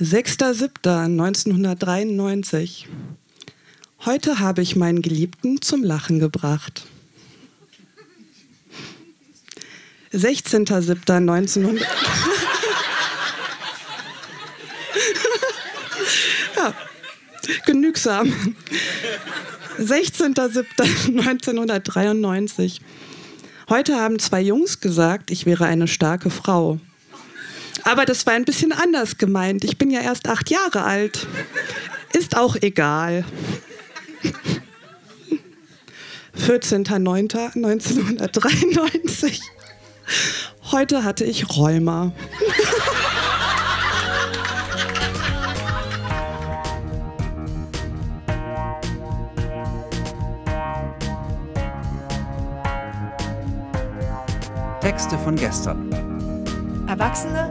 6.7.1993. Heute habe ich meinen Geliebten zum Lachen gebracht. 16.07.1900. ja, genügsam. 16.07.1993. Heute haben zwei Jungs gesagt, ich wäre eine starke Frau. Aber das war ein bisschen anders gemeint. Ich bin ja erst acht Jahre alt. Ist auch egal. 14.09.1993. Heute hatte ich Rheuma. Texte von gestern. Erwachsene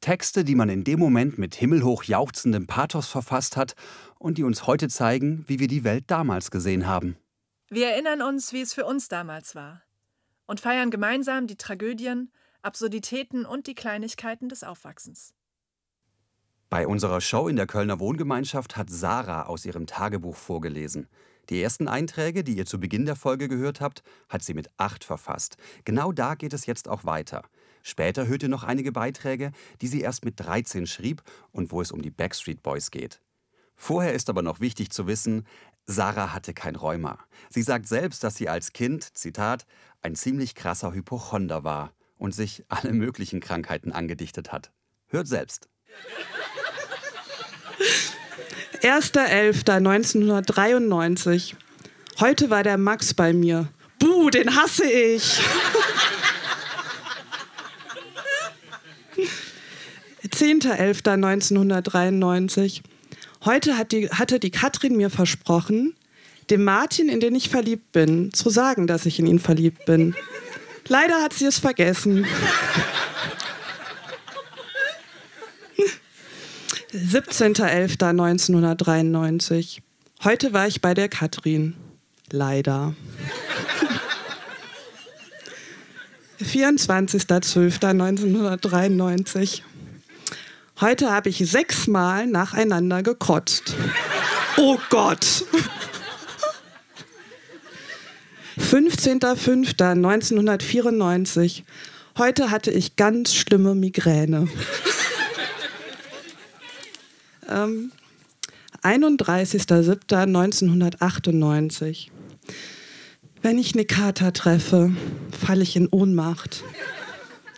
Texte, die man in dem Moment mit himmelhoch jauchzendem Pathos verfasst hat und die uns heute zeigen, wie wir die Welt damals gesehen haben. Wir erinnern uns, wie es für uns damals war und feiern gemeinsam die Tragödien, Absurditäten und die Kleinigkeiten des Aufwachsens. Bei unserer Show in der Kölner Wohngemeinschaft hat Sarah aus ihrem Tagebuch vorgelesen. Die ersten Einträge, die ihr zu Beginn der Folge gehört habt, hat sie mit acht verfasst. Genau da geht es jetzt auch weiter. Später hört ihr noch einige Beiträge, die sie erst mit 13 schrieb und wo es um die Backstreet Boys geht. Vorher ist aber noch wichtig zu wissen, Sarah hatte kein Rheuma. Sie sagt selbst, dass sie als Kind, Zitat, ein ziemlich krasser Hypochonder war und sich alle möglichen Krankheiten angedichtet hat. Hört selbst. 1.11.1993. Heute war der Max bei mir. Buh, den hasse ich. 10.11.1993. Heute hat die, hatte die Katrin mir versprochen, dem Martin, in den ich verliebt bin, zu sagen, dass ich in ihn verliebt bin. Leider hat sie es vergessen. 17.11.1993. Heute war ich bei der Katrin. Leider. 24.12.1993. Heute habe ich sechsmal nacheinander gekotzt. Oh Gott! 15.05.1994. Heute hatte ich ganz schlimme Migräne. ähm, 31.07.1998. Wenn ich eine Kater treffe, falle ich in Ohnmacht.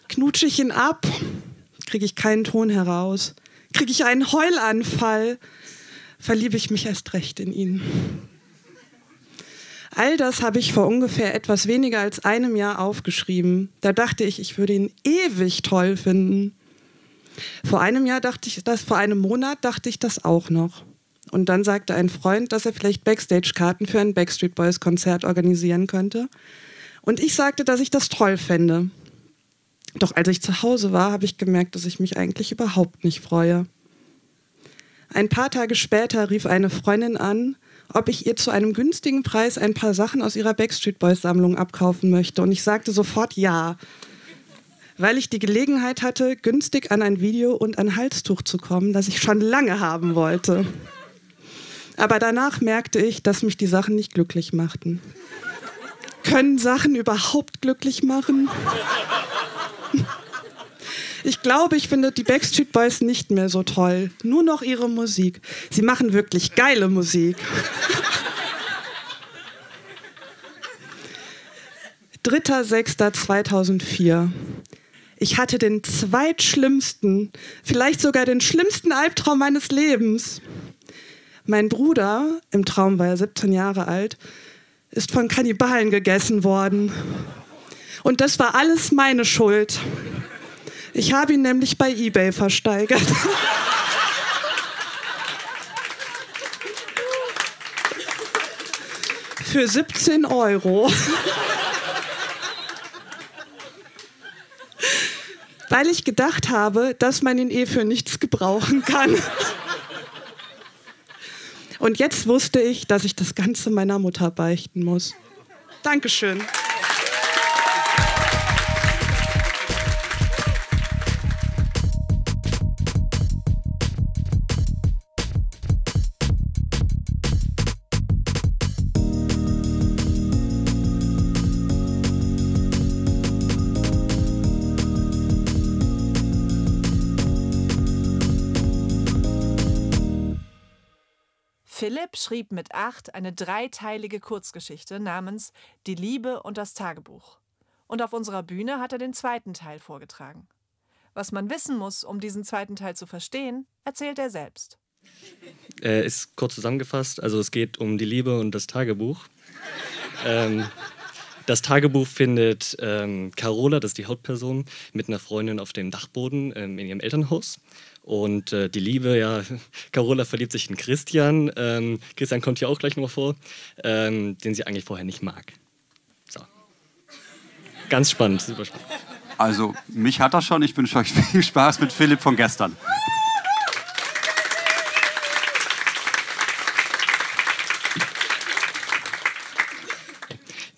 Knutsche ich ihn ab, kriege ich keinen Ton heraus. Kriege ich einen Heulanfall, verliebe ich mich erst recht in ihn. All das habe ich vor ungefähr etwas weniger als einem Jahr aufgeschrieben. Da dachte ich, ich würde ihn ewig toll finden. Vor einem Jahr dachte ich das, vor einem Monat dachte ich das auch noch. Und dann sagte ein Freund, dass er vielleicht Backstage-Karten für ein Backstreet Boys-Konzert organisieren könnte. Und ich sagte, dass ich das toll fände. Doch als ich zu Hause war, habe ich gemerkt, dass ich mich eigentlich überhaupt nicht freue. Ein paar Tage später rief eine Freundin an, ob ich ihr zu einem günstigen Preis ein paar Sachen aus ihrer Backstreet Boys Sammlung abkaufen möchte. Und ich sagte sofort ja, weil ich die Gelegenheit hatte, günstig an ein Video und ein Halstuch zu kommen, das ich schon lange haben wollte. Aber danach merkte ich, dass mich die Sachen nicht glücklich machten. Können Sachen überhaupt glücklich machen? Ich glaube, ich finde die Backstreet Boys nicht mehr so toll. Nur noch ihre Musik. Sie machen wirklich geile Musik. Dritter, sechster 2004. Ich hatte den zweitschlimmsten, vielleicht sogar den schlimmsten Albtraum meines Lebens. Mein Bruder, im Traum war er 17 Jahre alt, ist von Kannibalen gegessen worden. Und das war alles meine Schuld. Ich habe ihn nämlich bei eBay versteigert. Für 17 Euro. Weil ich gedacht habe, dass man ihn eh für nichts gebrauchen kann. Und jetzt wusste ich, dass ich das Ganze meiner Mutter beichten muss. Dankeschön. Philipp schrieb mit acht eine dreiteilige Kurzgeschichte namens Die Liebe und das Tagebuch. Und auf unserer Bühne hat er den zweiten Teil vorgetragen. Was man wissen muss, um diesen zweiten Teil zu verstehen, erzählt er selbst. Äh, ist kurz zusammengefasst, also es geht um die Liebe und das Tagebuch. ähm, das Tagebuch findet ähm, Carola, das ist die Hauptperson, mit einer Freundin auf dem Dachboden ähm, in ihrem Elternhaus. Und äh, die Liebe, ja, Carola verliebt sich in Christian. Ähm, Christian kommt hier auch gleich noch vor, ähm, den sie eigentlich vorher nicht mag. So. Ganz spannend, super spannend. Also, mich hat er schon. Ich wünsche euch viel Spaß mit Philipp von gestern.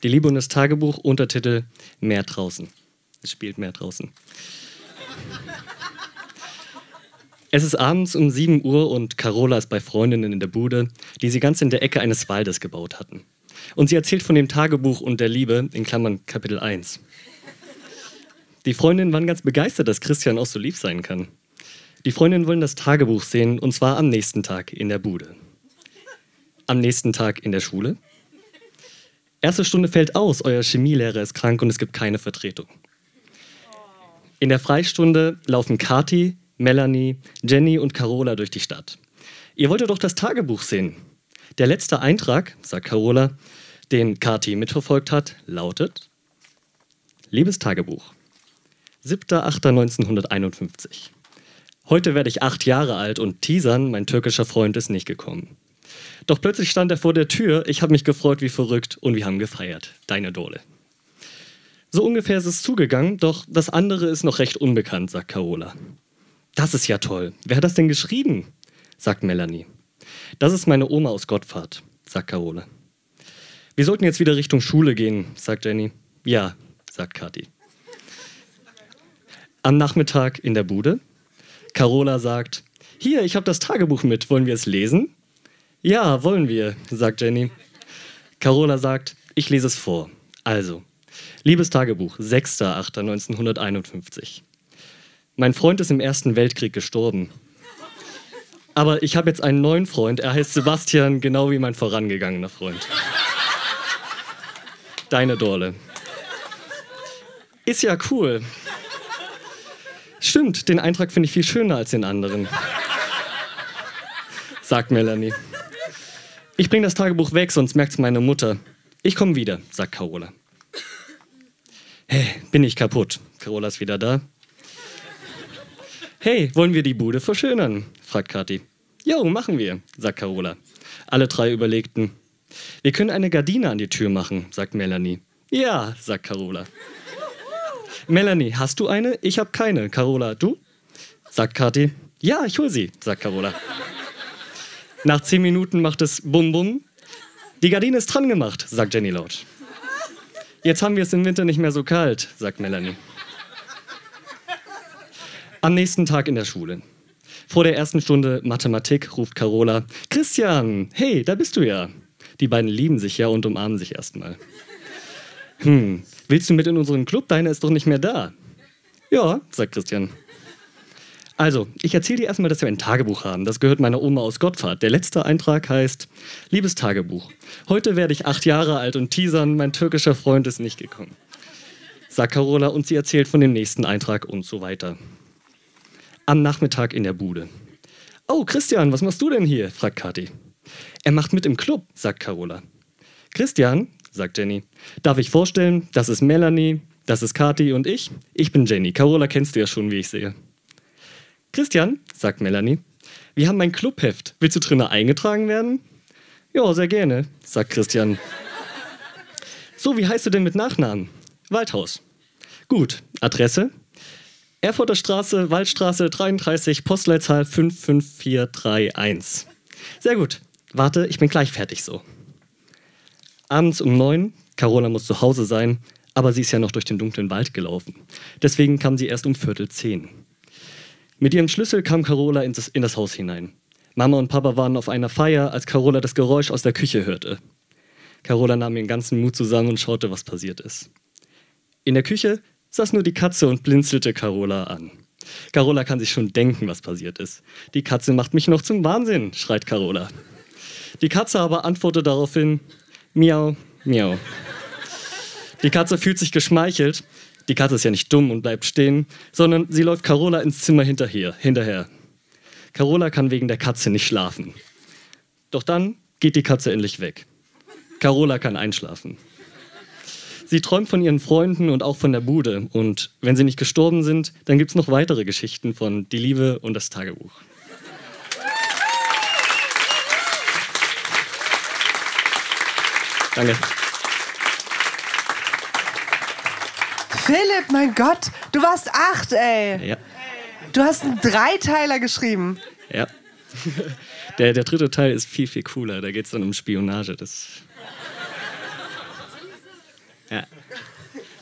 Die Liebe und das Tagebuch, Untertitel Mehr draußen. Es spielt mehr draußen. Es ist abends um 7 Uhr und Carola ist bei Freundinnen in der Bude, die sie ganz in der Ecke eines Waldes gebaut hatten. Und sie erzählt von dem Tagebuch und der Liebe, in Klammern Kapitel 1. Die Freundinnen waren ganz begeistert, dass Christian auch so lieb sein kann. Die Freundinnen wollen das Tagebuch sehen, und zwar am nächsten Tag in der Bude. Am nächsten Tag in der Schule. Erste Stunde fällt aus, euer Chemielehrer ist krank und es gibt keine Vertretung. In der Freistunde laufen Kati, Melanie, Jenny und Carola durch die Stadt. Ihr wolltet doch das Tagebuch sehen. Der letzte Eintrag, sagt Carola, den Kati mitverfolgt hat, lautet: Liebes Tagebuch, 7.8.1951. Heute werde ich acht Jahre alt und Tisan, mein türkischer Freund, ist nicht gekommen. Doch plötzlich stand er vor der Tür, ich habe mich gefreut wie verrückt und wir haben gefeiert. Deine Dole. So ungefähr ist es zugegangen, doch das andere ist noch recht unbekannt, sagt Carola. Das ist ja toll. Wer hat das denn geschrieben? sagt Melanie. Das ist meine Oma aus Gottfahrt, sagt Carole. Wir sollten jetzt wieder Richtung Schule gehen, sagt Jenny. Ja, sagt Kathi. Am Nachmittag in der Bude. Carola sagt, hier, ich habe das Tagebuch mit, wollen wir es lesen? Ja, wollen wir, sagt Jenny. Carola sagt, ich lese es vor. Also, liebes Tagebuch, 6.8.1951. Mein Freund ist im Ersten Weltkrieg gestorben. Aber ich habe jetzt einen neuen Freund. Er heißt Sebastian, genau wie mein vorangegangener Freund. Deine Dorle. Ist ja cool. Stimmt, den Eintrag finde ich viel schöner als den anderen. Sagt Melanie. Ich bringe das Tagebuch weg, sonst merkt's meine Mutter. Ich komme wieder, sagt Carola. Hey, bin ich kaputt? Carola ist wieder da. Hey, wollen wir die Bude verschönern? fragt Kathi. Jo, machen wir, sagt Carola. Alle drei überlegten. Wir können eine Gardine an die Tür machen, sagt Melanie. Ja, sagt Carola. Melanie, hast du eine? Ich habe keine. Carola, du? sagt Kathi. Ja, ich hol sie, sagt Carola. Nach zehn Minuten macht es Bum Bum. Die Gardine ist dran gemacht, sagt Jenny laut. Jetzt haben wir es im Winter nicht mehr so kalt, sagt Melanie. Am nächsten Tag in der Schule. Vor der ersten Stunde Mathematik ruft Carola: Christian, hey, da bist du ja. Die beiden lieben sich ja und umarmen sich erstmal. Hm, willst du mit in unseren Club? Deine ist doch nicht mehr da. Ja, sagt Christian. Also, ich erzähle dir erstmal, dass wir ein Tagebuch haben. Das gehört meiner Oma aus Gottfahrt. Der letzte Eintrag heißt: Liebes Tagebuch, heute werde ich acht Jahre alt und teasern, mein türkischer Freund ist nicht gekommen. Sagt Carola und sie erzählt von dem nächsten Eintrag und so weiter am Nachmittag in der Bude. Oh, Christian, was machst du denn hier? fragt Kathi. Er macht mit im Club, sagt Carola. Christian, sagt Jenny, darf ich vorstellen, das ist Melanie, das ist Kathi und ich. Ich bin Jenny. Carola kennst du ja schon, wie ich sehe. Christian, sagt Melanie, wir haben ein Clubheft. Willst du drinnen eingetragen werden? Ja, sehr gerne, sagt Christian. So, wie heißt du denn mit Nachnamen? Waldhaus. Gut, Adresse? Erfurter Straße, Waldstraße 33, Postleitzahl 55431. Sehr gut. Warte, ich bin gleich fertig so. Abends um neun, Carola muss zu Hause sein, aber sie ist ja noch durch den dunklen Wald gelaufen. Deswegen kam sie erst um Viertel zehn. Mit ihrem Schlüssel kam Carola in das, in das Haus hinein. Mama und Papa waren auf einer Feier, als Carola das Geräusch aus der Küche hörte. Carola nahm ihren ganzen Mut zusammen und schaute, was passiert ist. In der Küche saß nur die Katze und blinzelte Carola an. Carola kann sich schon denken, was passiert ist. Die Katze macht mich noch zum Wahnsinn, schreit Carola. Die Katze aber antwortet daraufhin, miau, miau. Die Katze fühlt sich geschmeichelt. Die Katze ist ja nicht dumm und bleibt stehen, sondern sie läuft Carola ins Zimmer hinterher. hinterher. Carola kann wegen der Katze nicht schlafen. Doch dann geht die Katze endlich weg. Carola kann einschlafen. Sie träumt von ihren Freunden und auch von der Bude. Und wenn sie nicht gestorben sind, dann gibt es noch weitere Geschichten von Die Liebe und das Tagebuch. Danke. Philipp, mein Gott, du warst acht, ey. Ja. Du hast einen Dreiteiler geschrieben. Ja. Der, der dritte Teil ist viel, viel cooler. Da geht es dann um Spionage. Das ja.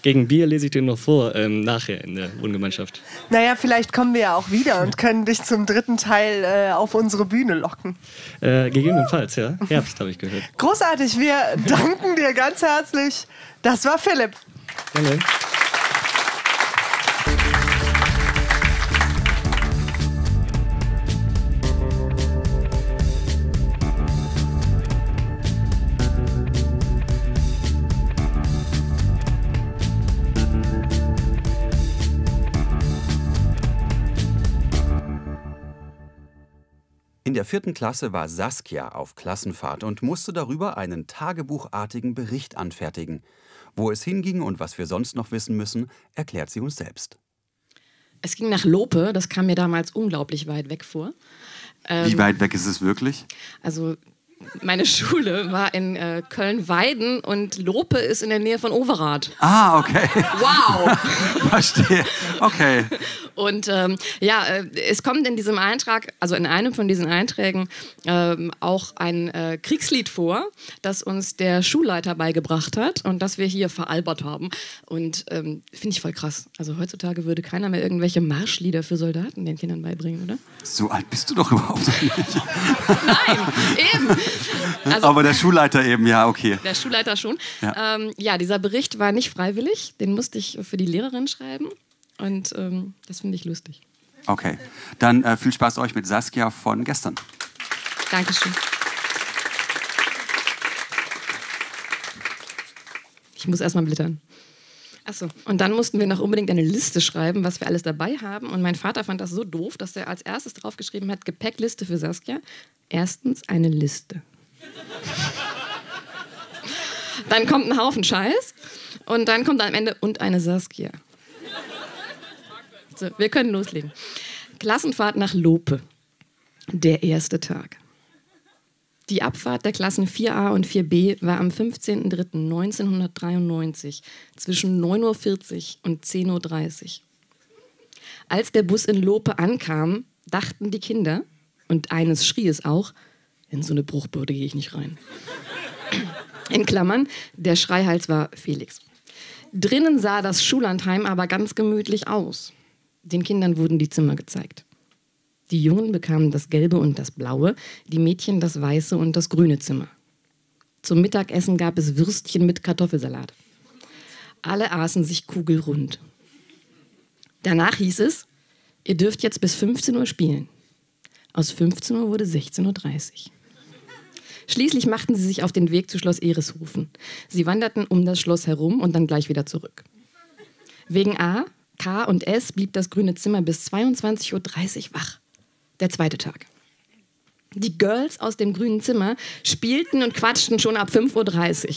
Gegen Bier lese ich dir noch vor, ähm, nachher in der Wohngemeinschaft. Naja, vielleicht kommen wir ja auch wieder und können dich zum dritten Teil äh, auf unsere Bühne locken. Äh, gegebenenfalls, ja. Herbst habe ich gehört. Großartig, wir danken dir ganz herzlich. Das war Philipp. Danke. Der vierten Klasse war Saskia auf Klassenfahrt und musste darüber einen tagebuchartigen Bericht anfertigen. Wo es hinging und was wir sonst noch wissen müssen, erklärt sie uns selbst. Es ging nach Lope, das kam mir damals unglaublich weit weg vor. Wie weit weg ist es wirklich? Also meine Schule war in äh, Köln-Weiden und Lope ist in der Nähe von Overath. Ah, okay. Wow! Verstehe. Okay. Und ähm, ja, äh, es kommt in diesem Eintrag, also in einem von diesen Einträgen, ähm, auch ein äh, Kriegslied vor, das uns der Schulleiter beigebracht hat und das wir hier veralbert haben. Und ähm, finde ich voll krass. Also heutzutage würde keiner mehr irgendwelche Marschlieder für Soldaten den Kindern beibringen, oder? So alt bist du doch überhaupt nicht. Nein, eben. Also, Aber der Schulleiter eben, ja, okay. Der Schulleiter schon. Ja. Ja. Ähm, ja, dieser Bericht war nicht freiwillig. Den musste ich für die Lehrerin schreiben. Und ähm, das finde ich lustig. Okay. Dann äh, viel Spaß euch mit Saskia von gestern. Dankeschön. Ich muss erstmal blittern. Achso, und dann mussten wir noch unbedingt eine Liste schreiben, was wir alles dabei haben. Und mein Vater fand das so doof, dass er als erstes draufgeschrieben hat: Gepäckliste für Saskia. Erstens eine Liste. dann kommt ein Haufen Scheiß. Und dann kommt am Ende und eine Saskia. So, wir können loslegen. Klassenfahrt nach Lope. Der erste Tag. Die Abfahrt der Klassen 4a und 4b war am 15.03.1993 zwischen 9.40 Uhr und 10.30 Uhr. Als der Bus in Lope ankam, dachten die Kinder, und eines schrie es auch, in so eine Bruchbude gehe ich nicht rein. In Klammern, der Schreihals war Felix. Drinnen sah das Schullandheim aber ganz gemütlich aus. Den Kindern wurden die Zimmer gezeigt. Die Jungen bekamen das gelbe und das blaue, die Mädchen das weiße und das grüne Zimmer. Zum Mittagessen gab es Würstchen mit Kartoffelsalat. Alle aßen sich kugelrund. Danach hieß es, ihr dürft jetzt bis 15 Uhr spielen. Aus 15 Uhr wurde 16.30 Uhr. Schließlich machten sie sich auf den Weg zu Schloss Ereshofen. Sie wanderten um das Schloss herum und dann gleich wieder zurück. Wegen A, K und S blieb das grüne Zimmer bis 22.30 Uhr wach. Der zweite Tag. Die Girls aus dem grünen Zimmer spielten und quatschten schon ab 5.30 Uhr.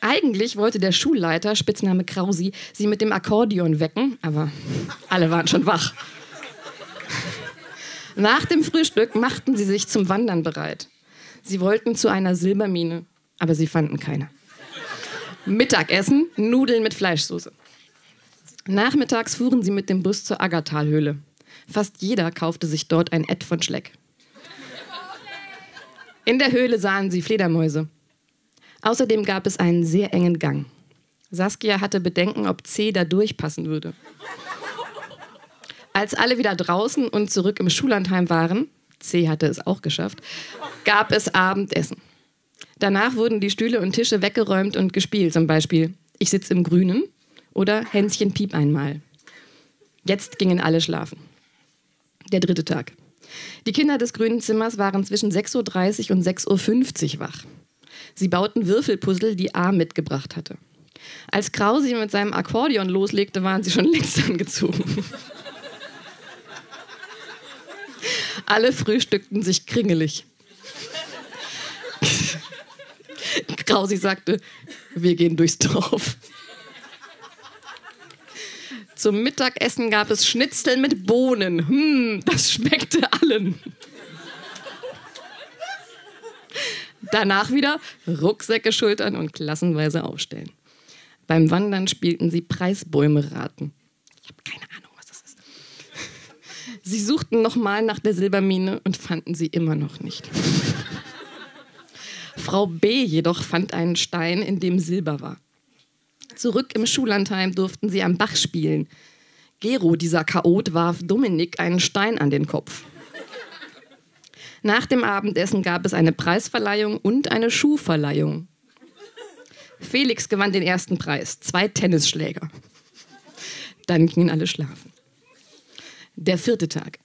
Eigentlich wollte der Schulleiter, Spitzname Krausi, sie mit dem Akkordeon wecken, aber alle waren schon wach. Nach dem Frühstück machten sie sich zum Wandern bereit. Sie wollten zu einer Silbermine, aber sie fanden keine. Mittagessen, Nudeln mit Fleischsoße. Nachmittags fuhren sie mit dem Bus zur Aggertalhöhle. Fast jeder kaufte sich dort ein Ed von Schleck. In der Höhle sahen sie Fledermäuse. Außerdem gab es einen sehr engen Gang. Saskia hatte Bedenken, ob C da durchpassen würde. Als alle wieder draußen und zurück im Schullandheim waren, C hatte es auch geschafft, gab es Abendessen. Danach wurden die Stühle und Tische weggeräumt und gespielt, zum Beispiel Ich sitze im Grünen oder Hänschen piep einmal. Jetzt gingen alle schlafen. Der dritte Tag. Die Kinder des grünen Zimmers waren zwischen 6.30 Uhr und 6.50 Uhr wach. Sie bauten Würfelpuzzle, die A mitgebracht hatte. Als Krausi mit seinem Akkordeon loslegte, waren sie schon längst angezogen. Alle frühstückten sich kringelig. Krausi sagte, wir gehen durchs Dorf. Zum Mittagessen gab es Schnitzel mit Bohnen. Hm, das schmeckte allen. Danach wieder Rucksäcke schultern und klassenweise aufstellen. Beim Wandern spielten sie Preisbäume raten. Ich habe keine Ahnung. Sie suchten nochmal nach der Silbermine und fanden sie immer noch nicht. Frau B jedoch fand einen Stein, in dem Silber war. Zurück im Schullandheim durften sie am Bach spielen. Gero, dieser Chaot, warf Dominik einen Stein an den Kopf. Nach dem Abendessen gab es eine Preisverleihung und eine Schuhverleihung. Felix gewann den ersten Preis, zwei Tennisschläger. Dann gingen alle schlafen. Der vierte Tag.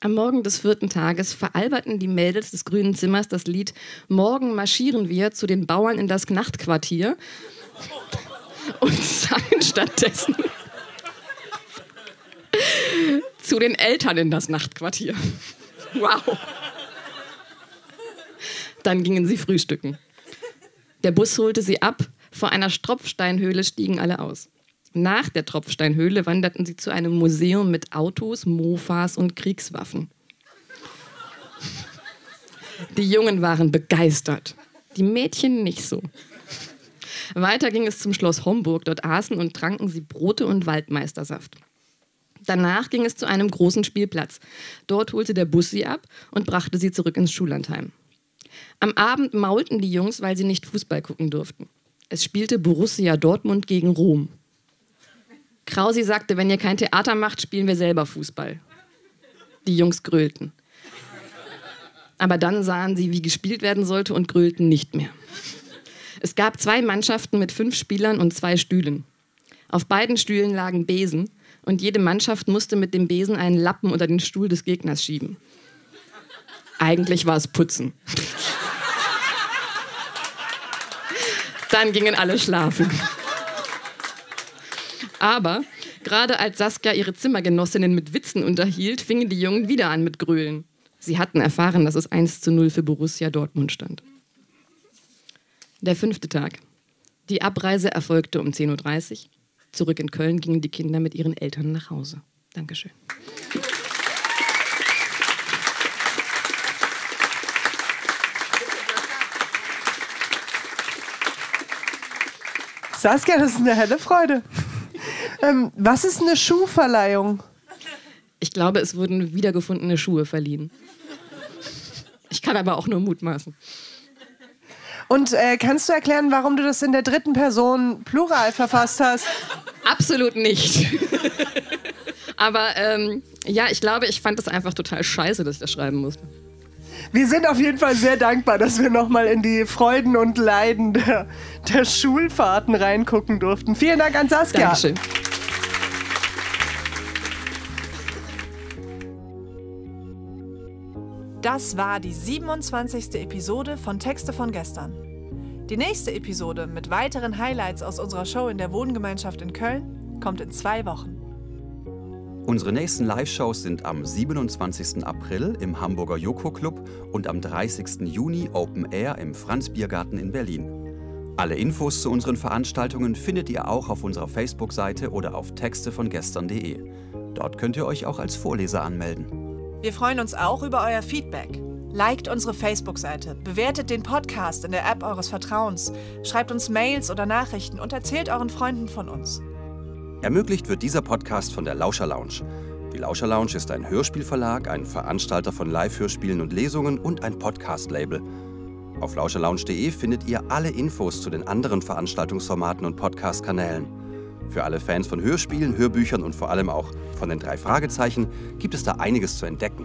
Am Morgen des vierten Tages veralberten die Mädels des grünen Zimmers das Lied Morgen marschieren wir zu den Bauern in das Nachtquartier und sangen stattdessen zu den Eltern in das Nachtquartier. Wow. Dann gingen sie frühstücken. Der Bus holte sie ab. Vor einer Tropfsteinhöhle stiegen alle aus. Nach der Tropfsteinhöhle wanderten sie zu einem Museum mit Autos, Mofas und Kriegswaffen. Die Jungen waren begeistert, die Mädchen nicht so. Weiter ging es zum Schloss Homburg. Dort aßen und tranken sie Brote und Waldmeistersaft. Danach ging es zu einem großen Spielplatz. Dort holte der Bus sie ab und brachte sie zurück ins Schullandheim. Am Abend maulten die Jungs, weil sie nicht Fußball gucken durften. Es spielte Borussia Dortmund gegen Rom. Krausi sagte, wenn ihr kein Theater macht, spielen wir selber Fußball. Die Jungs grölten. Aber dann sahen sie, wie gespielt werden sollte und grölten nicht mehr. Es gab zwei Mannschaften mit fünf Spielern und zwei Stühlen. Auf beiden Stühlen lagen Besen und jede Mannschaft musste mit dem Besen einen Lappen unter den Stuhl des Gegners schieben. Eigentlich war es Putzen. Dann gingen alle schlafen. Aber gerade als Saskia ihre Zimmergenossinnen mit Witzen unterhielt, fingen die Jungen wieder an mit Grölen. Sie hatten erfahren, dass es 1 zu 0 für Borussia Dortmund stand. Der fünfte Tag. Die Abreise erfolgte um 10.30 Uhr. Zurück in Köln gingen die Kinder mit ihren Eltern nach Hause. Dankeschön. Saskia, das ist eine helle Freude. Ähm, was ist eine Schuhverleihung? Ich glaube, es wurden wiedergefundene Schuhe verliehen. Ich kann aber auch nur mutmaßen. Und äh, kannst du erklären, warum du das in der dritten Person Plural verfasst hast? Absolut nicht. aber ähm, ja, ich glaube, ich fand das einfach total scheiße, dass ich das schreiben musste. Wir sind auf jeden Fall sehr dankbar, dass wir nochmal in die Freuden und Leiden der, der Schulfahrten reingucken durften. Vielen Dank an Saskia. Dankeschön. Das war die 27. Episode von Texte von gestern. Die nächste Episode mit weiteren Highlights aus unserer Show in der Wohngemeinschaft in Köln kommt in zwei Wochen. Unsere nächsten Live-Shows sind am 27. April im Hamburger Joko Club und am 30. Juni Open Air im Franz Biergarten in Berlin. Alle Infos zu unseren Veranstaltungen findet ihr auch auf unserer Facebook-Seite oder auf textevongestern.de. Dort könnt ihr euch auch als Vorleser anmelden. Wir freuen uns auch über euer Feedback. Liked unsere Facebook-Seite, bewertet den Podcast in der App eures Vertrauens, schreibt uns Mails oder Nachrichten und erzählt euren Freunden von uns. Ermöglicht wird dieser Podcast von der Lauscher Lounge. Die Lauscher Lounge ist ein Hörspielverlag, ein Veranstalter von Live-Hörspielen und Lesungen und ein Podcast-Label. Auf lauscherlounge.de findet ihr alle Infos zu den anderen Veranstaltungsformaten und Podcast-Kanälen. Für alle Fans von Hörspielen, Hörbüchern und vor allem auch von den drei Fragezeichen gibt es da einiges zu entdecken.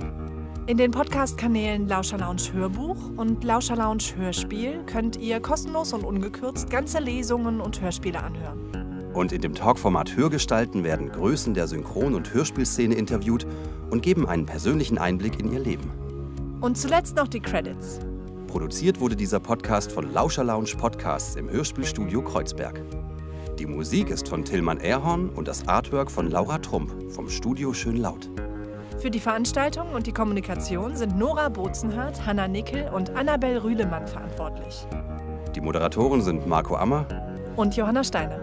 In den Podcast-Kanälen Lauscher Lounge Hörbuch und Lauscher Lounge Hörspiel könnt ihr kostenlos und ungekürzt ganze Lesungen und Hörspiele anhören. Und in dem Talkformat Hörgestalten werden Größen der Synchron- und Hörspielszene interviewt und geben einen persönlichen Einblick in ihr Leben. Und zuletzt noch die Credits. Produziert wurde dieser Podcast von Lauscher Lounge Podcasts im Hörspielstudio Kreuzberg. Die Musik ist von Tillmann Erhorn und das Artwork von Laura Trump vom Studio Schön Laut. Für die Veranstaltung und die Kommunikation sind Nora Bozenhardt, Hanna Nickel und Annabel Rühlemann verantwortlich. Die Moderatoren sind Marco Ammer Und Johanna Steiner.